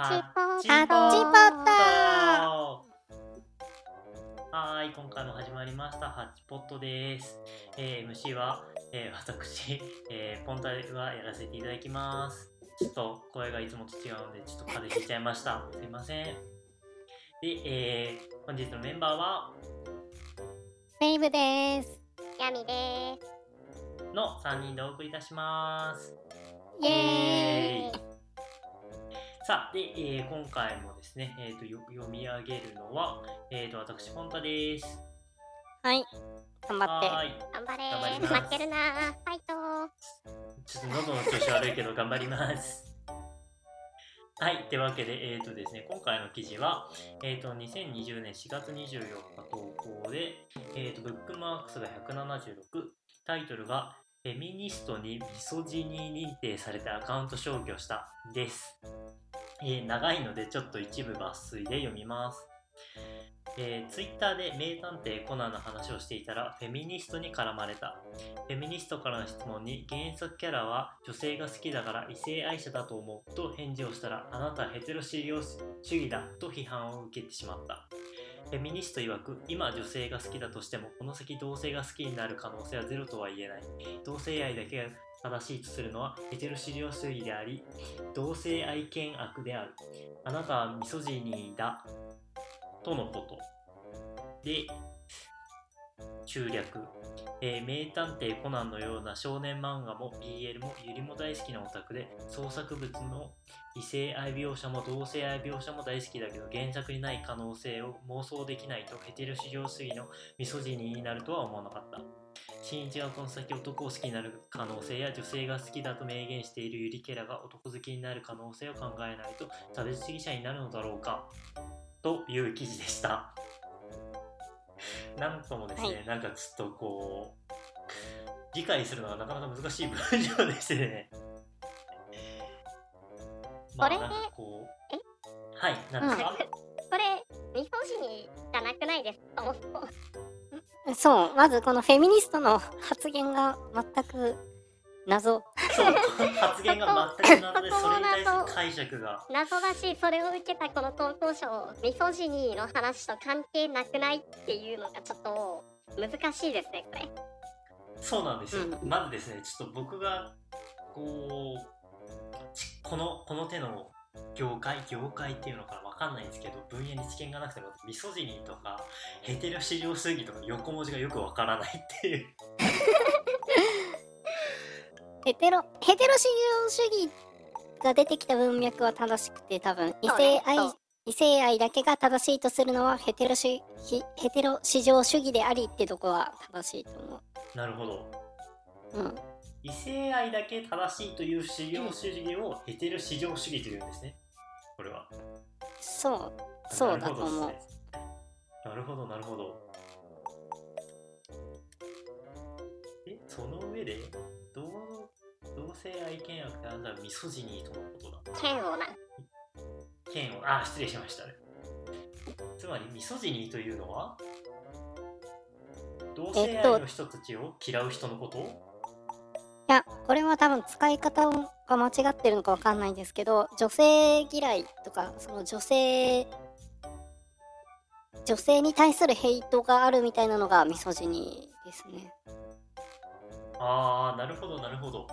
ハッチポットはーい、今回も始まりました、ハッチポットです。えー MC は、えー私、えーポンタはやらせていただきます。ちょっと声がいつもと違うので、ちょっと風邪ひいちゃいました。すいません。で、えー本日のメンバーは、メイブです。ヤミです。の3人でお送りいたします。イエーイ。さあ、で、えー今回もですね、えーとよ読み上げるのは、えーと私、ポンタです。はい。頑張って。はーい。頑張れ頑張ります負けるなファイトちょっと喉の調子悪いけど頑張ります。はい。というわけで、えっ、とですね、今回の記事は、えっ、と、2020年4月24日投稿で、えっ、と、ブックマークスが176、タイトルが、フェミニストにミソジニー認定されてアカウント消去したです。えー長いのでちょっと一部抜粋で読みます。えー、ツイッターで名探偵コナンの話をしていたらフェミニストに絡まれた。フェミニストからの質問に原作キャラは女性が好きだから異性愛者だと思うと返事をしたらあなたはヘテロシリオ主義だと批判を受けてしまった。フェミニスト曰く今女性が好きだとしてもこの先同性が好きになる可能性はゼロとは言えない。同性愛だけが正しいとするのはヘテロシリオ主義であり同性愛犬悪である。あなたはミソジニーだとのこと。で、中略。えー名探偵コナンのような少年漫画も BL もユリも大好きなオタクで創作物の異性愛描写も同性愛描写も大好きだけど原作にない可能性を妄想できないとヘテロ至上主義のミソジニーになるとは思わなかった。新一がこの先男を好きになる可能性や女性が好きだと明言しているユリキャラが男好きになる可能性を考えないと差別主義者になるのだろうかという記事でした。なんともですね、はい。なんかちょっとこう理解するのがなかなか難しい文章でしてね。まあこれなんかこうえはいなんですか、これ、ミソジニじゃなくないですか？そう、まずこのフェミニストの発言が全く謎。発言が全くなのでそれに対する解釈が。謎だし、それを受けたこの投稿者ミソジニの話と関係なくないっていうのがちょっと難しいですね、これ。そうなんですよ、うん。まずですねちょっと僕がこうちこのこの手の業界業界っていうのかなわかんないんですけど分野に知見がなくてもミソジニーとかヘテロ至上主義とか横文字がよくわからないっていうヘテロ、ヘテロ至上主義が出てきた文脈は正しくて、多分異性愛、異性愛だけが正しいとするのはヘテロしひヘテロ至上主義でありってとこは正しいと思なるほど。う。うん。異性愛だけ正しいという至上主義をヘテロ至上主義というんですね。これは。そう、そうだとなるほど思う。なるほどなるほど。えその上で性愛見悪ってあんたはミソジニーとのことだ剣をな。剣をあ失礼しましたねつまりミソジニーというのは同性愛の人たちを嫌う人のこと、いや、これは多分使い方が間違ってるのかわかんないんですけど、女性嫌いとか、その女性、女性に対するヘイトがあるみたいなのがミソジニーですね。ああなるほどなるほど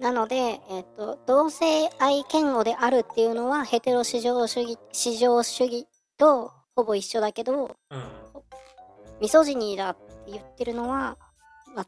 なので、えっ、と、同性愛嫌悪であるっていうのはヘテロ至上主義、至上主義とほぼ一緒だけど、うんミソジニーだって言ってるのは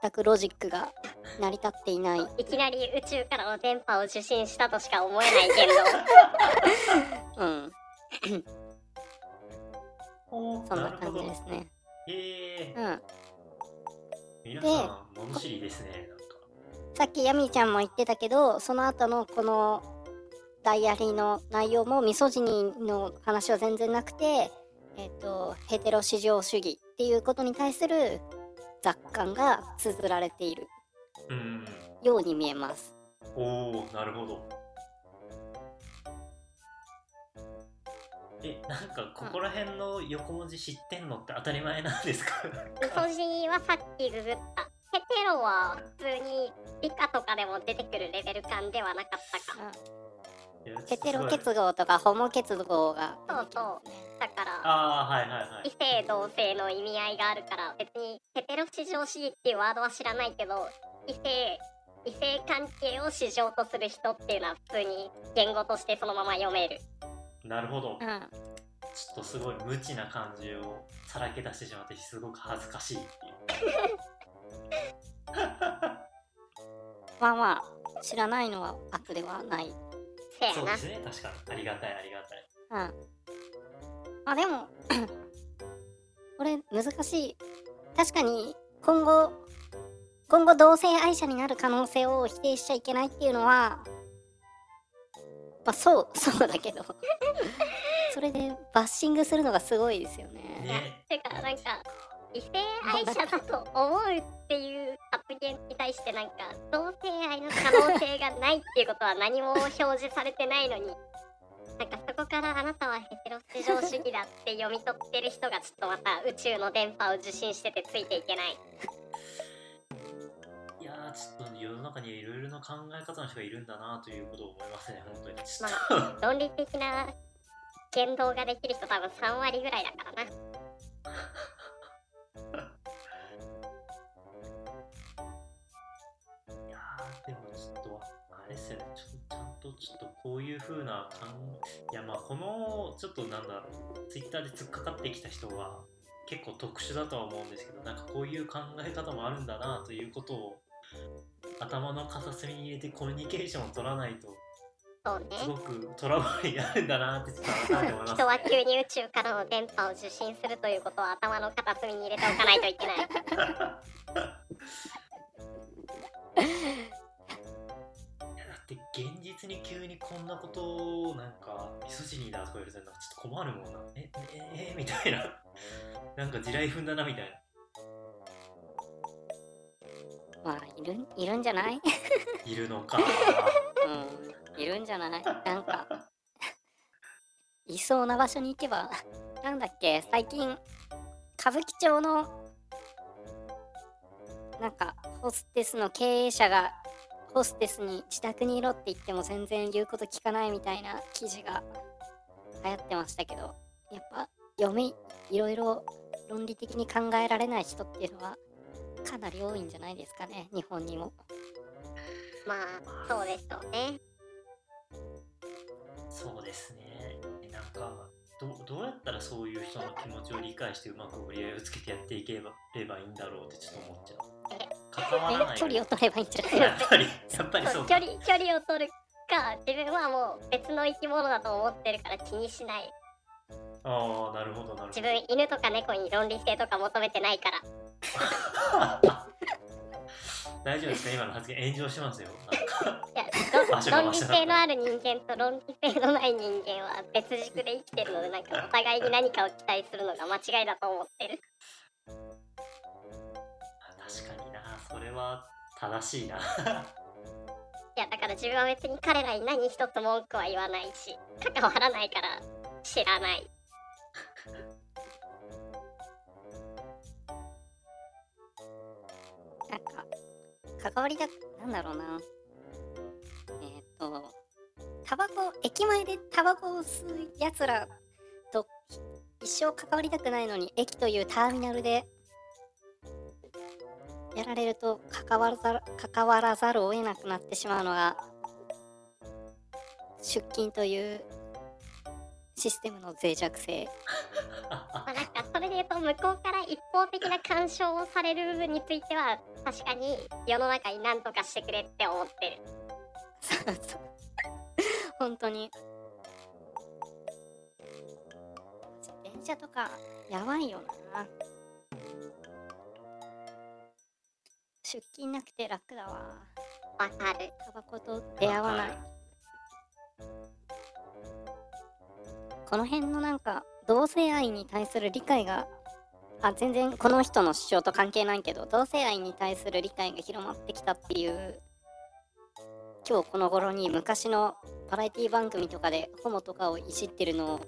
全くロジックが成り立っていない。いきなり宇宙からの電波を受信したとしか思えない言動。うん。そんな感じですね。えーうん。皆さん物知りですねさっきヤミーちゃんも言ってたけど、その後のこのダイアリーの内容もミソジニーの話は全然なくて、えっ、と、ヘテロ至上主義っていうことに対する雑感が綴られているうんように見えます。おおなるほどえなんかここら辺の横文字知ってんのって当たり前なんですか？ミソジニはさっきググった。ヘテロは普通に理科とかでも出てくるレベル感ではなかったか。ヘテロ結合とかホモ結合が。そうそう。だからああはいはいはい。異性同性の意味合いがあるから別にヘテロ至上主義っていうワードは知らないけど異性異性関係を市場とする人っていうのは普通に言語としてそのまま読める。なるほど。うん。ちょっとすごい無知な感じをさらけ出してしまってすごく恥ずかしいっていう まあまあ知らないのは悪ではない。せやなそうですね確かに。ありがたいありがたい。うん。あでもこれ難しい。確かに今後今後同性愛者になる可能性を否定しちゃいけないっていうのはまあそう そうだけど。それでバッシングするのがすごいですよね。ね。てかなんか異性愛者だと思うっていう発言に対してなんか同性愛の可能性がないっていうことは何も表示されてないのに なんかそこからあなたはヘテロ至上主義だって読み取ってる人がちょっとまた宇宙の電波を受信しててついていけない。いやーちょっと世の中にはいろいろな考え方の人がいるんだなということを思いますね本当に。まあ 論理的な言動ができる人多分3割ぐらいだからな ですよねちょっとちゃんとちょっとこういう風な感いやまあこのちょっとなんだろう。ツイッターで突っかかってきた人は結構特殊だとは思うんですけどなんかこういう考え方もあるんだなということを頭の片隅に入れてコミュニケーションを取らないとそうね。すごくトラブルになるんだなってちょっと改めて思います、ね、人は急に宇宙からの電波を受信するということは頭の片隅に入れておかないといけないいやだって現実に急にこんなことをなんかミソジニーだとか言われたらなんかちょっと困るもんな。えええみたいな。なんか地雷踏んだなみたいな。まあいるいるんじゃない？いるのか。うんいるんじゃない？なんかいそうな場所に行けばなんだっけ？最近歌舞伎町のなんかホステスの経営者がホステスに自宅にいろって言っても全然言うこと聞かないみたいな記事が流行ってましたけどやっぱ読みいろいろ論理的に考えられない人っていうのはかなり多いんじゃないですかね日本にも。まあそうでしょうね。そうですね。なんかどどうやったらそういう人の気持ちを理解してうまく折り合いをつけてやっていけばればいいんだろうってちょっと思っちゃう関わらないえ距離を取ればいいんじゃない？やっぱりやっぱりそう距離距離を取るか自分はもう別の生き物だと思ってるから気にしない。ああなるほどなるほ自分犬とか猫に論理性とか求めてないから。ど 大丈夫ですか？今の発言炎上しますよ。論論理性のある人間と論理性のない人間は別軸で生きてるのでなんかお互いに何かを期待するのが間違いだと思ってるそれは正しいな。いやだから自分は別に彼らに何一つ文句は言わないし関わらないから知らない。なんか関わりたくなんだろうな。えっ、とタバコ駅前でタバコを吸うやつらと一生関わりたくないのに駅というターミナルでやられると関わらざる関わらざるを得なくなってしまうのが出勤というシステムの脆弱性。まあなんかそれで言うと向こうから一方的な干渉をされる部分については確かに世の中に何とかしてくれって思ってる。そうそう本当に。電車とかやばいよな出勤なくて楽だわ。わかる。タバコと出会わない。この辺のなんか同性愛に対する理解があ全然この人の主張と関係ないけど同性愛に対する理解が広まってきたっていう今日この頃に昔のバラエティ番組とかでホモとかをいじってるのを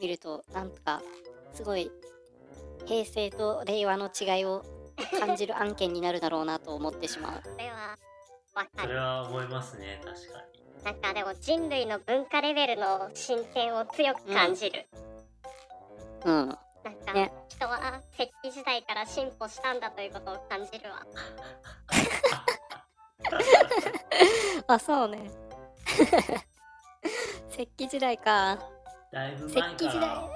見るとなんとかすごい平成と令和の違いを感じる案件になるだろうなと思ってしまう。それはわかるそれは思いますね確かになんかでも人類の文化レベルの進展を強く感じる、うん。なんか、ね人は石器時代から進歩したんだということを感じるわ あ、そうね。石器時代か。だいぶ石前器時代か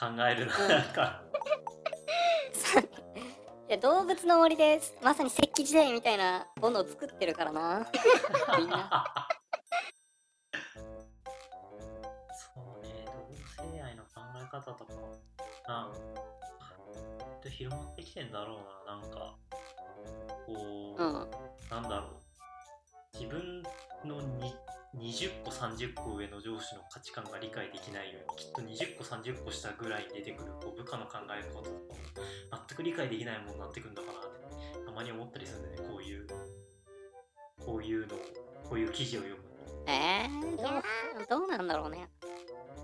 ら考えるなうんなんかいや動物の森でまさに石器時代みたいなものを作ってるからな。みんな。そうね同性愛の考え方とかなんと広まってきてんだろうななんかこう、うん。なんだろう自分のに20個30個上の上司の価値観が理解できないようにきっと20個30個下ぐらいに出てくるこう部下の考え方とかも全く理解できないものになってくるんだかなってたまに思ったりするんだよねこういうこういうのをこういう記事を読むとえー、どうどうなんだろうね。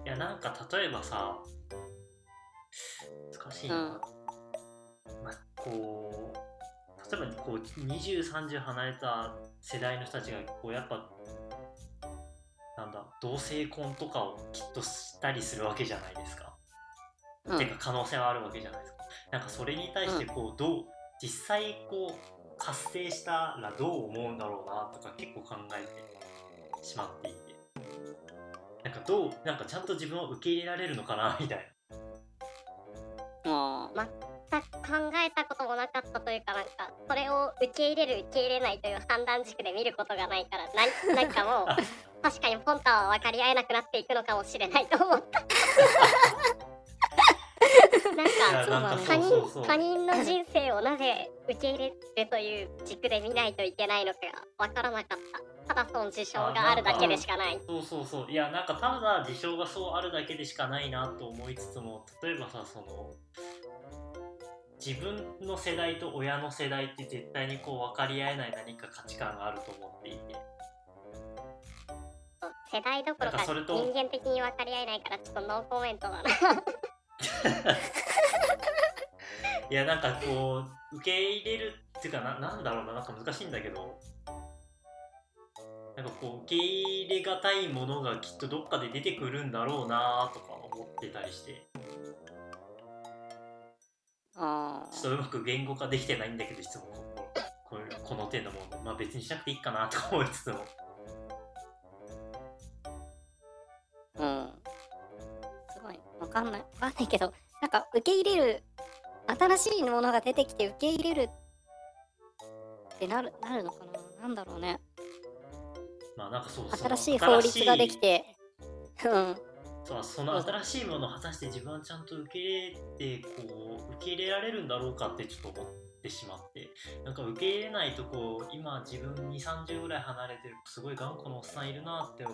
いやなんか例えばさ難しいな、うん。まあ、こう例えばこう2030離れた世代の人たちがこうやっぱ同性婚とかをきっとしたりするわけじゃないですか、うん。てか可能性はあるわけじゃないですか。なんかそれに対してこうどう実際こう活性したらどう思うんだろうなとか結構考えてしまっていて。なんかどうなんかちゃんと自分を受け入れられるのかなみたいあ全く考えたこともなかったというかなんかそれを受け入れる受け入れないという判断軸で見ることがないから なんかもう確かにポンタは分かり合えなくなっていくのかもしれないと思った。なんか他人他人の人生をなぜ受け入れるという軸で見ないといけないのかが分からなかった。ただその事象があるだけでしかない。そうそうそう。いやなんかただ事象がそうあるだけでしかないなと思いつつも例えばさその自分の世代と親の世代って絶対にこう分かり合えない何か価値観があると思っていて世代どころか人間的に分かり合えないからちょっとノーコメントだな。いやなんかこう受け入れるっていうかななんだろうななんか難しいんだけど。なんかこう受け入れがたいものがきっとどっかで出てくるんだろうなとか思ってたりして。あちょっとうまく言語化できてないんだけどいつもここの手のものまあ別にしなくていいかなとか思いつつもうん。すごい。わかんない。わかんないけど、なんか受け入れる、新しいものが出てきて受け入れるってなるなるのかな？なんだろうね。まあなんかそう新しい法律ができて、うん。そうその新しいものを果たして自分はちゃんと受け入れてこう受け入れられるんだろうかってちょっと思ってしまってなんか受け入れないとこう今自分2 3 0ぐらい離れてるすごい頑固なおっさんいるなって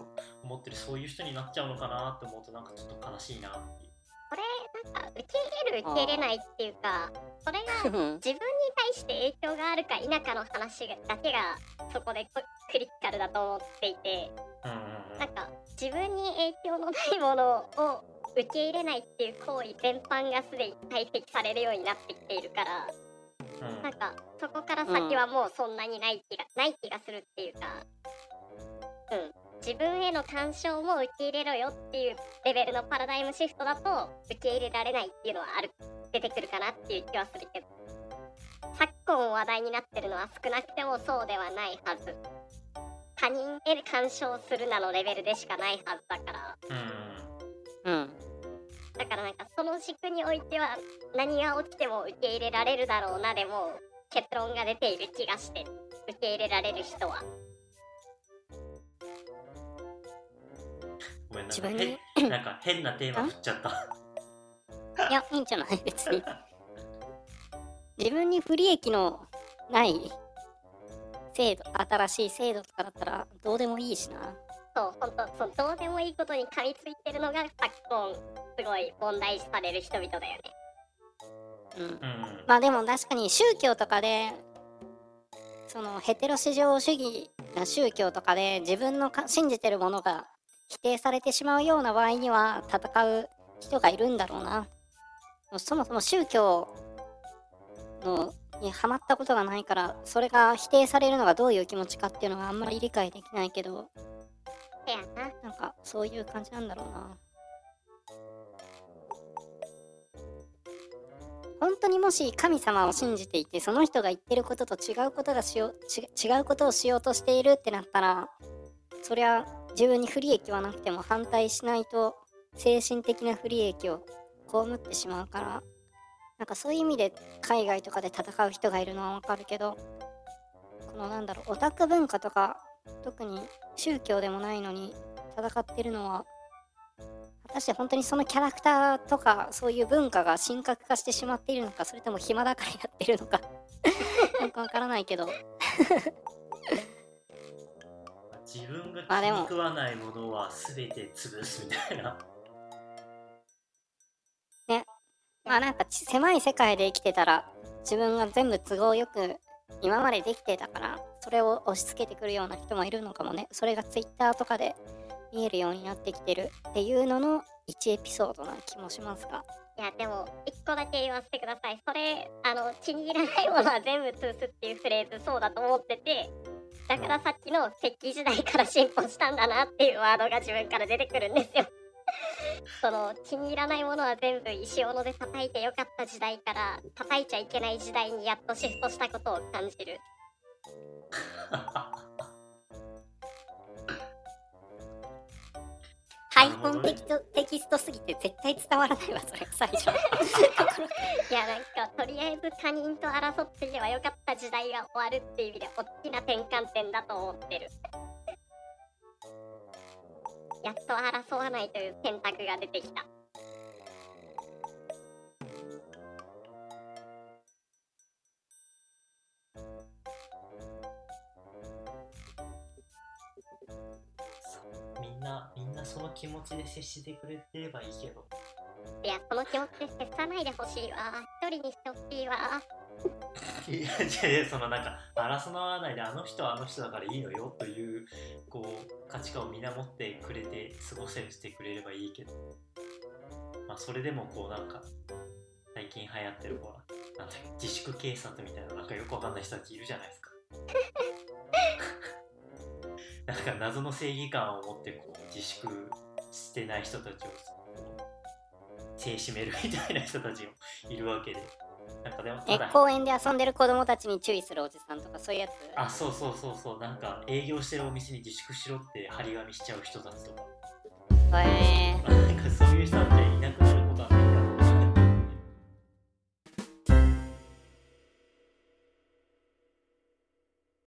思ってるそういう人になっちゃうのかなって思うとなんかちょっと悲しいなっていう。これなんか受け入れる受け入れないっていうかそれがうん。自分に対して影響があるか否かの話がだけがそこでククリティカルだと思っていてうなんか自分に影響のないものを受け入れないっていう行為全般がすでに排斥されるようになってきているからうんなんかそこから先はもうそんなにない気が、ない気がするっていうか。うん。自分への干渉も受け入れろよっていうレベルのパラダイムシフトだと受け入れられないっていうのはある出てくるかなっていう気はするけど。昨今話題になってるのは少なくてもそうではないはず。他人へ干渉するなのレベルでしかないはずだから。うん。うん。だからなんかその軸においては何が起きても受け入れられるだろうなでも結論が出ている気がして受け入れられる人は。ごめんなん自分か変になんか変なテーマ振っちゃった。いや、いいんじゃない？別に。自分に不利益のない制度、新しい制度とかだったらどうでもいいしな。そう本当そうどうでもいいことに噛みついてるのが昨今すごい問題視される人々だよねうん。まあでも確かに宗教とかで、そのヘテロ至上主義な宗教とかで自分のか信じてるものが否定されてしまうような場合には戦う人がいるんだろうな。そもそも宗教のにハマったことがないからそれが否定されるのがどういう気持ちかっていうのがあんまり理解できないけどせやな。なんかそういう感じなんだろうな。本当にもし神様を信じていてその人が言ってることと違うことがしよう違うことをしようとしているってなったらそりゃ自分に不利益はなくても反対しないと精神的な不利益を被ってしまうからなんかそういう意味で海外とかで戦う人がいるのはわかるけどこのなんだろうオタク文化とか特に宗教でもないのに戦ってるのは果たして本当にそのキャラクターとかそういう文化が神格化してしまっているのかそれとも暇だからやってるのか よくわからないけど。自分が気に食わないものは全て潰すみたいな。まあなんかち狭い世界で生きてたら自分が全部都合よく今までできてたからそれを押し付けてくるような人もいるのかもね。それが Twitter とかで見えるようになってきてるっていうのの1エピソードな気もしますが。いやでも一個だけ言わせてください。それあの気に入らないものは全部潰すっていうフレーズそうだと思っててだからさっきの石器時代から進歩したんだなっていうワードが自分から出てくるんですよ。その気に入らないものは全部石斧で叩いてよかった時代から叩いちゃいけない時代にやっとシフトしたことを感じるハイフォンテキトテキストすぎて絶対伝わらないわそれ最初。いやなんかとりあえず他人と争っていればよかった時代が終わるっていう意味で大きな転換点だと思ってる。やっと争わないという選択が出てきたその気持ちで接してくれてればいいけど。いやその気持ちで接さないでほしいわ。一人にしてほしいわ。いやいやいやそのなんか争わないであの人はあの人だからいいのよというこう価値観を見守ってくれて過ごせしてくれればいいけど。まあそれでもこうなんか最近流行ってるほらなんだ自粛警察みたいななんかよくわかんない人たちいるじゃないですかなんか謎の正義感を持ってこう自粛してない人たちをこう制しめるみたいな人たちもいるわけで。なんかでもただえ公園で遊んでる子供たちに注意するおじさんとかそういうやつ？あそうそうそうそう。なんか営業してるお店に自粛しろって張り紙しちゃう人たちとか。へえ。なんかそういう人たち